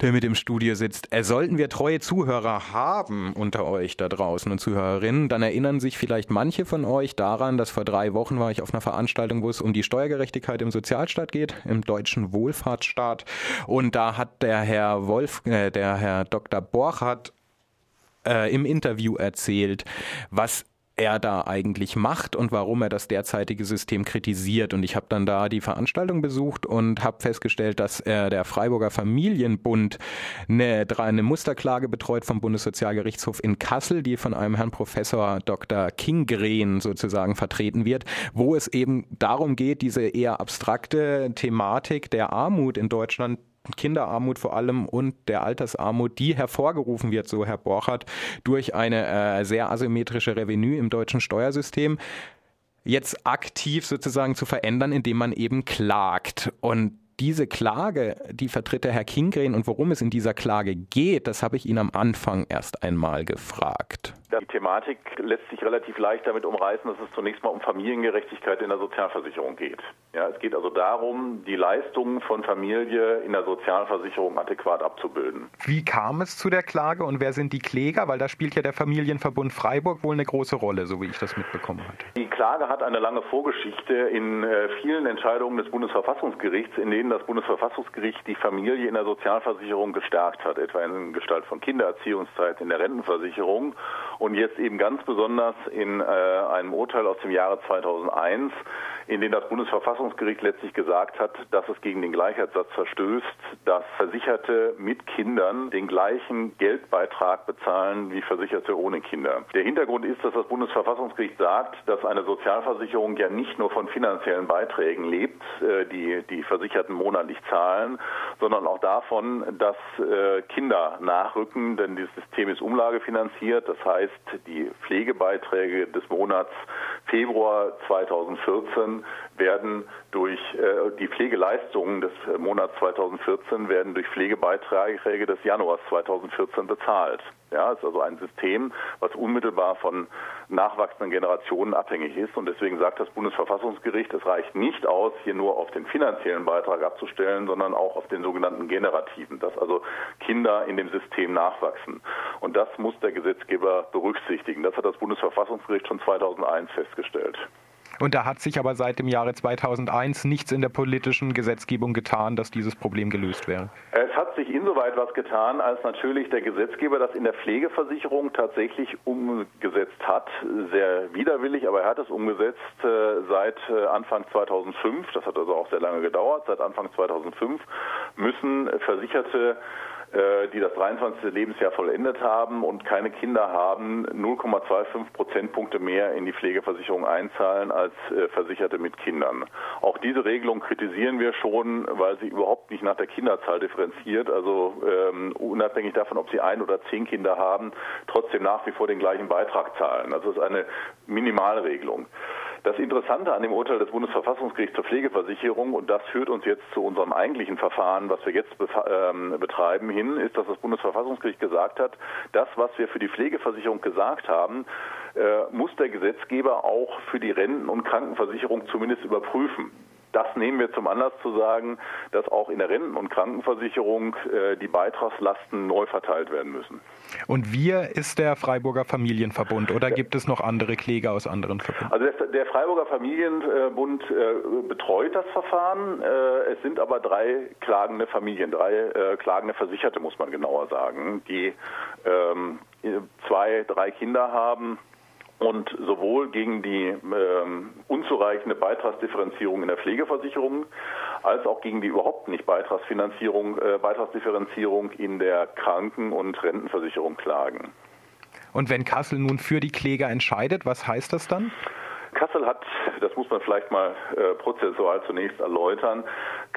der mit im Studio sitzt. Äh, sollten wir treue Zuhörer haben unter euch da draußen und Zuhörerinnen, dann erinnern sich vielleicht manche von euch daran, dass vor drei Wochen war ich auf einer Veranstaltung, wo es um die Steuergerechtigkeit im Sozialstaat geht, im deutschen Wohlfahrtsstaat. Und da hat der Herr Wolf, äh, der Herr Dr. Borchardt äh, im Interview erzählt, was er da eigentlich macht und warum er das derzeitige System kritisiert. Und ich habe dann da die Veranstaltung besucht und habe festgestellt, dass er der Freiburger Familienbund eine, eine Musterklage betreut vom Bundessozialgerichtshof in Kassel, die von einem Herrn Professor Dr. Kinggren sozusagen vertreten wird, wo es eben darum geht, diese eher abstrakte Thematik der Armut in Deutschland Kinderarmut vor allem und der Altersarmut, die hervorgerufen wird, so Herr Borchardt, durch eine äh, sehr asymmetrische Revenue im deutschen Steuersystem, jetzt aktiv sozusagen zu verändern, indem man eben klagt. Und diese Klage, die vertritt der Herr Kingren und worum es in dieser Klage geht, das habe ich ihn am Anfang erst einmal gefragt. Die Thematik lässt sich relativ leicht damit umreißen, dass es zunächst mal um Familiengerechtigkeit in der Sozialversicherung geht. Ja, es geht also darum, die Leistungen von Familie in der Sozialversicherung adäquat abzubilden. Wie kam es zu der Klage und wer sind die Kläger? Weil da spielt ja der Familienverbund Freiburg wohl eine große Rolle, so wie ich das mitbekommen habe. Die Klage hat eine lange Vorgeschichte in äh, vielen Entscheidungen des Bundesverfassungsgerichts, in denen das Bundesverfassungsgericht die Familie in der Sozialversicherung gestärkt hat, etwa in Gestalt von Kindererziehungszeit in der Rentenversicherung und jetzt eben ganz besonders in äh, einem Urteil aus dem Jahre 2001, in dem das Bundesverfassungsgericht letztlich gesagt hat, dass es gegen den Gleichheitssatz verstößt, dass Versicherte mit Kindern den gleichen Geldbeitrag bezahlen wie Versicherte ohne Kinder. Der Hintergrund ist, dass das Bundesverfassungsgericht sagt, dass eine Sozialversicherung ja nicht nur von finanziellen Beiträgen lebt, äh, die die Versicherten monatlich zahlen, sondern auch davon, dass äh, Kinder nachrücken, denn dieses System ist umlagefinanziert. Das heißt, die Pflegebeiträge des Monats Februar 2014 werden durch äh, die Pflegeleistungen des Monats 2014 werden durch Pflegebeiträge des Januars 2014 bezahlt. Ja, ist also ein System, was unmittelbar von nachwachsenden Generationen abhängig ist. Und deswegen sagt das Bundesverfassungsgericht, es reicht nicht aus, hier nur auf den finanziellen Beitrag abzustellen, sondern auch auf den sogenannten generativen, dass also Kinder in dem System nachwachsen. Und das muss der Gesetzgeber berücksichtigen. Das hat das Bundesverfassungsgericht schon 2001 festgestellt. Und da hat sich aber seit dem Jahre 2001 nichts in der politischen Gesetzgebung getan, dass dieses Problem gelöst wäre. Es hat sich insoweit was getan, als natürlich der Gesetzgeber das in der Pflegeversicherung tatsächlich umgesetzt hat. Sehr widerwillig, aber er hat es umgesetzt äh, seit äh, Anfang 2005. Das hat also auch sehr lange gedauert. Seit Anfang 2005 müssen Versicherte äh, die das 23. Lebensjahr vollendet haben und keine Kinder haben, 0,25 Prozentpunkte mehr in die Pflegeversicherung einzahlen als Versicherte mit Kindern. Auch diese Regelung kritisieren wir schon, weil sie überhaupt nicht nach der Kinderzahl differenziert, also ähm, unabhängig davon, ob sie ein oder zehn Kinder haben, trotzdem nach wie vor den gleichen Beitrag zahlen. Also es ist eine Minimalregelung. Das Interessante an dem Urteil des Bundesverfassungsgerichts zur Pflegeversicherung, und das führt uns jetzt zu unserem eigentlichen Verfahren, was wir jetzt ähm, betreiben, hin, ist, dass das Bundesverfassungsgericht gesagt hat, das, was wir für die Pflegeversicherung gesagt haben, äh, muss der Gesetzgeber auch für die Renten- und Krankenversicherung zumindest überprüfen das nehmen wir zum Anlass zu sagen, dass auch in der Renten- und Krankenversicherung äh, die Beitragslasten neu verteilt werden müssen. Und wir ist der Freiburger Familienverbund oder gibt es noch andere Kläger aus anderen Verbünden? Also der, der Freiburger Familienbund äh, betreut das Verfahren. Äh, es sind aber drei klagende Familien, drei äh, klagende Versicherte, muss man genauer sagen, die ähm, zwei, drei Kinder haben und sowohl gegen die ähm, unzureichende Beitragsdifferenzierung in der Pflegeversicherung als auch gegen die überhaupt nicht Beitragsfinanzierung, äh, Beitragsdifferenzierung in der Kranken- und Rentenversicherung klagen. Und wenn Kassel nun für die Kläger entscheidet, was heißt das dann? Kassel hat, das muss man vielleicht mal äh, prozessual zunächst erläutern,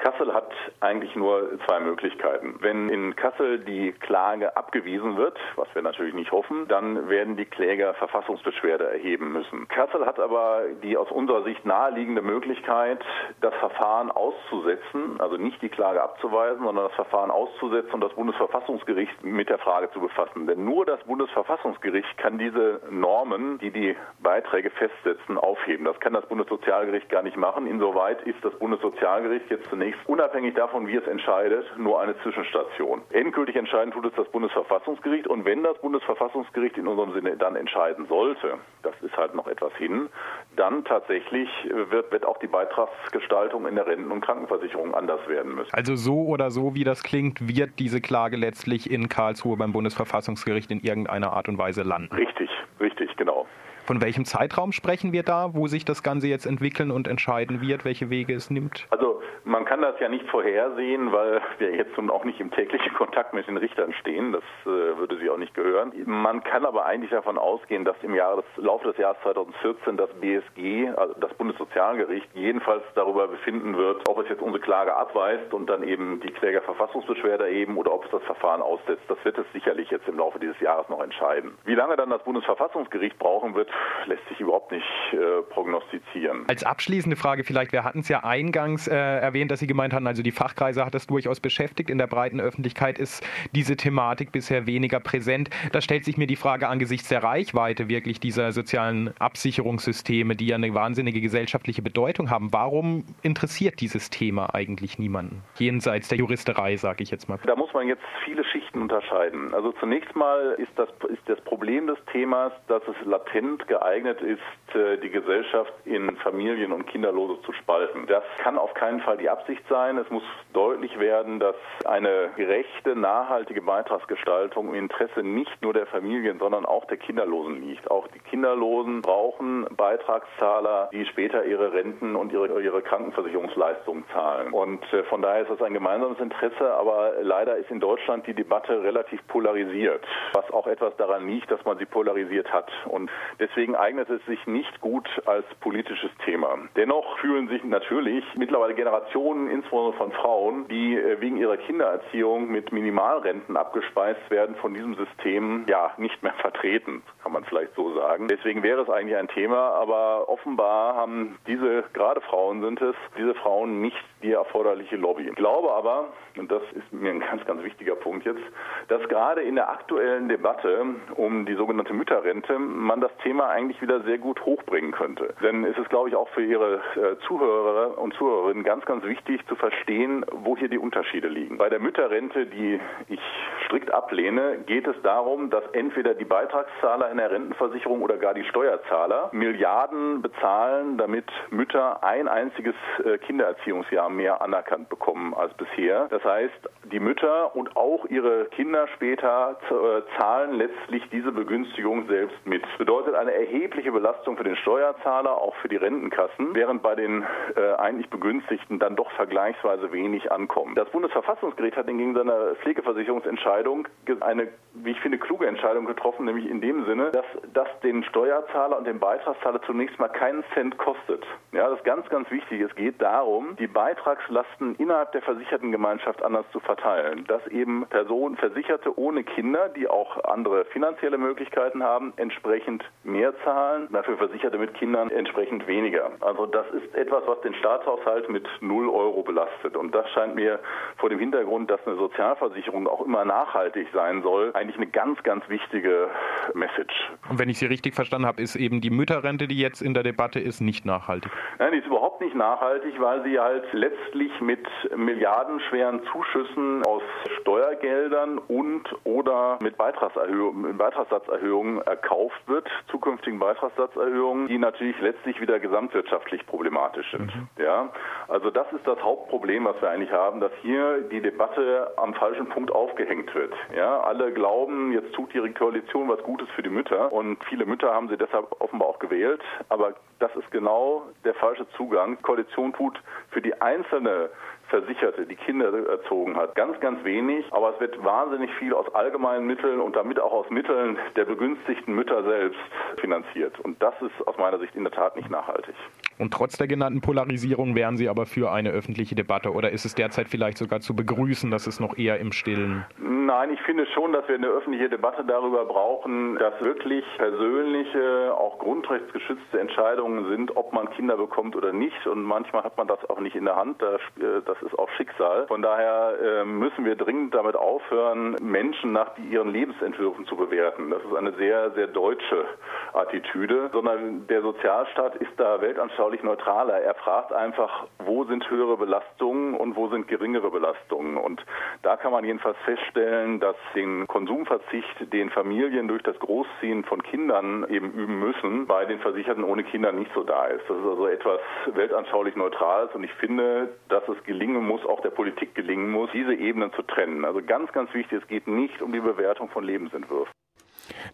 Kassel hat eigentlich nur zwei Möglichkeiten. Wenn in Kassel die Klage abgewiesen wird, was wir natürlich nicht hoffen, dann werden die Kläger Verfassungsbeschwerde erheben müssen. Kassel hat aber die aus unserer Sicht naheliegende Möglichkeit, das Verfahren auszusetzen, also nicht die Klage abzuweisen, sondern das Verfahren auszusetzen und das Bundesverfassungsgericht mit der Frage zu befassen. Denn nur das Bundesverfassungsgericht kann diese Normen, die die Beiträge festsetzen, aufheben. Das kann das Bundessozialgericht gar nicht machen. Insoweit ist das Bundessozialgericht jetzt zunächst Verfassungsgerichts, unabhängig davon, wie es entscheidet, nur eine Zwischenstation. Endgültig entscheiden tut es das Bundesverfassungsgericht und wenn das Bundesverfassungsgericht in unserem Sinne dann entscheiden sollte, das ist halt noch etwas hin, dann tatsächlich wird, wird auch die Beitragsgestaltung in der Renten- und Krankenversicherung anders werden müssen. Also so oder so, wie das klingt, wird diese Klage letztlich in Karlsruhe beim Bundesverfassungsgericht in irgendeiner Art und Weise landen. Richtig, richtig, genau. Von welchem Zeitraum sprechen wir da, wo sich das Ganze jetzt entwickeln und entscheiden wird, welche Wege es nimmt? Also man kann das ja nicht vorhersehen, weil wir jetzt nun auch nicht im täglichen Kontakt mit den Richtern stehen. Das äh, würde sie auch nicht gehören. Man kann aber eigentlich davon ausgehen, dass im Jahre Laufe des Jahres 2014 das BSG, also das Bundessozialgericht, jedenfalls darüber befinden wird, ob es jetzt unsere Klage abweist und dann eben die Klägerverfassungsbeschwerde erheben oder ob es das Verfahren aussetzt. Das wird es sicherlich jetzt im Laufe dieses Jahres noch entscheiden. Wie lange dann das Bundesverfassungsgericht brauchen wird, lässt sich überhaupt nicht äh, prognostizieren. Als abschließende Frage vielleicht, wir hatten es ja eingangs äh, erwähnt, dass Sie gemeint hatten, also die Fachkreise hat das durchaus beschäftigt. In der breiten Öffentlichkeit ist diese Thematik bisher weniger präsent. Da stellt sich mir die Frage angesichts der Reichweite wirklich dieser sozialen Absicherungssysteme, die ja eine wahnsinnige gesellschaftliche Bedeutung haben. Warum interessiert dieses Thema eigentlich niemanden? Jenseits der Juristerei, sage ich jetzt mal. Da muss man jetzt viele Schichten unterscheiden. Also zunächst mal ist das, ist das Problem des Themas, dass es latent geeignet ist, äh, die Gesellschaft in Familien und Kinderlose zu spalten. Das kann auf keinen Fall die Absicht sein. Es muss deutlich werden, dass eine gerechte, nachhaltige Beitragsgestaltung im Interesse nicht nur der Familien, sondern auch der Kinderlosen liegt. Auch die Kinderlosen brauchen Beitragszahler, die später ihre Renten und ihre, ihre Krankenversicherungsleistungen zahlen. Und äh, von daher ist das ein gemeinsames Interesse, aber leider ist in Deutschland die Debatte relativ polarisiert, was auch etwas daran liegt, dass man sie polarisiert hat. Und deswegen eignet es sich nicht gut als politisches Thema. Dennoch fühlen sich natürlich mittlerweile Generationen, insbesondere von Frauen, die äh, wegen ihrer Kindererziehung mit Minimalrenten abgespeist werden, von diesem System ja nicht mehr vertreten, kann man vielleicht so sagen. Deswegen wäre es eigentlich ein Thema, aber offenbar haben diese, gerade Frauen sind es, diese Frauen nicht die erforderliche Lobby. Ich glaube aber, und das ist mir ein ganz, ganz wichtiger Punkt jetzt, dass gerade in der aktuellen Debatte um die sogenannte Mütterrente man das Thema eigentlich wieder sehr gut hochbringen könnte. Denn es ist, glaube ich, auch für Ihre äh, Zuhörer und Zuhörerinnen ganz, ganz wichtig zu verstehen, wo hier die Unterschiede liegen. Bei der Mütterrente, die ich strikt ablehne, geht es darum, dass entweder die Beitragszahler in der Rentenversicherung oder gar die Steuerzahler Milliarden bezahlen, damit Mütter ein einziges äh, Kindererziehungsjahr mehr anerkannt bekommen als bisher. Das heißt, die Mütter und auch ihre Kinder später äh, zahlen letztlich diese Begünstigung selbst mit. Das bedeutet eine erhebliche Belastung für den Steuerzahler, auch für die Rentenkassen, während bei den äh, eigentlich Begünstigten dann doch vergleichsweise wenig ankommen. Das Bundesverfassungsgericht hat hingegen seiner Pflegeversicherungsentscheidung eine, wie ich finde, kluge Entscheidung getroffen, nämlich in dem Sinne, dass das den Steuerzahler und den Beitragszahler zunächst mal keinen Cent kostet. Ja, das ist ganz, ganz wichtig. Es geht darum, die Beitragslasten innerhalb der Versichertengemeinschaft anders zu verteilen. Dass eben Personen, Versicherte ohne Kinder, die auch andere finanzielle Möglichkeiten haben, entsprechend mehr zahlen, dafür Versicherte mit Kindern entsprechend weniger. Also das ist etwas, was den Staatshaushalt mit 0 Euro belastet. Und das scheint mir vor dem Hintergrund, dass eine Sozialversicherung auch immer nachhaltig sein soll, eigentlich eine ganz, ganz wichtige Message. Und wenn ich Sie richtig verstanden habe, ist eben die Mütterrente, die jetzt in der Debatte ist, nicht nachhaltig? Nein, die ist überhaupt nicht nachhaltig, weil sie halt letztlich mit milliardenschweren Zuschüssen aus Steuergeldern und oder mit Beitragserhöhungen, Beitragssatzerhöhungen erkauft wird, zukünftigen Beitragssatzerhöhungen, die natürlich letztlich wieder gesamtwirtschaftlich problematisch sind. Mhm. Ja, also das ist das Hauptproblem, was wir eigentlich haben, dass hier die Debatte am falschen Punkt aufgehängt wird. Ja, alle glauben, jetzt tut ihre Koalition was Gutes für die Mütter und viele Mütter haben sie deshalb offenbar auch gewählt, aber das ist genau der falsche Zugang. Die Koalition tut für die einzelne Versicherte, die Kinder erzogen hat. Ganz, ganz wenig, aber es wird wahnsinnig viel aus allgemeinen Mitteln und damit auch aus Mitteln der begünstigten Mütter selbst finanziert. Und das ist aus meiner Sicht in der Tat nicht nachhaltig. Und trotz der genannten Polarisierung wären Sie aber für eine öffentliche Debatte oder ist es derzeit vielleicht sogar zu begrüßen, dass es noch eher im Stillen? Nein, ich finde schon, dass wir eine öffentliche Debatte darüber brauchen, dass wirklich persönliche, auch grundrechtsgeschützte Entscheidungen sind, ob man Kinder bekommt oder nicht. Und manchmal hat man das auch nicht in der Hand. Das ist auch Schicksal. Von daher ähm, müssen wir dringend damit aufhören, Menschen nach ihren Lebensentwürfen zu bewerten. Das ist eine sehr, sehr deutsche Attitüde, sondern der Sozialstaat ist da weltanschaulich weltanschaulich neutraler. Er fragt einfach, wo sind höhere Belastungen und wo sind geringere Belastungen. Und da kann man jedenfalls feststellen, dass den Konsumverzicht, den Familien durch das Großziehen von Kindern eben üben müssen, bei den Versicherten ohne Kinder nicht so da ist. Das ist also etwas weltanschaulich Neutrales und ich finde, dass es gelingen muss, auch der Politik gelingen muss, diese Ebenen zu trennen. Also ganz, ganz wichtig, es geht nicht um die Bewertung von Lebensentwürfen.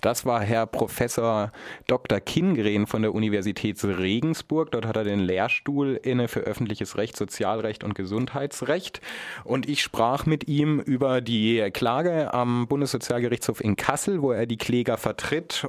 Das war Herr Professor Dr. Kingren von der Universität Regensburg. Dort hat er den Lehrstuhl inne für öffentliches Recht, Sozialrecht und Gesundheitsrecht. Und ich sprach mit ihm über die Klage am Bundessozialgerichtshof in Kassel, wo er die Kläger vertritt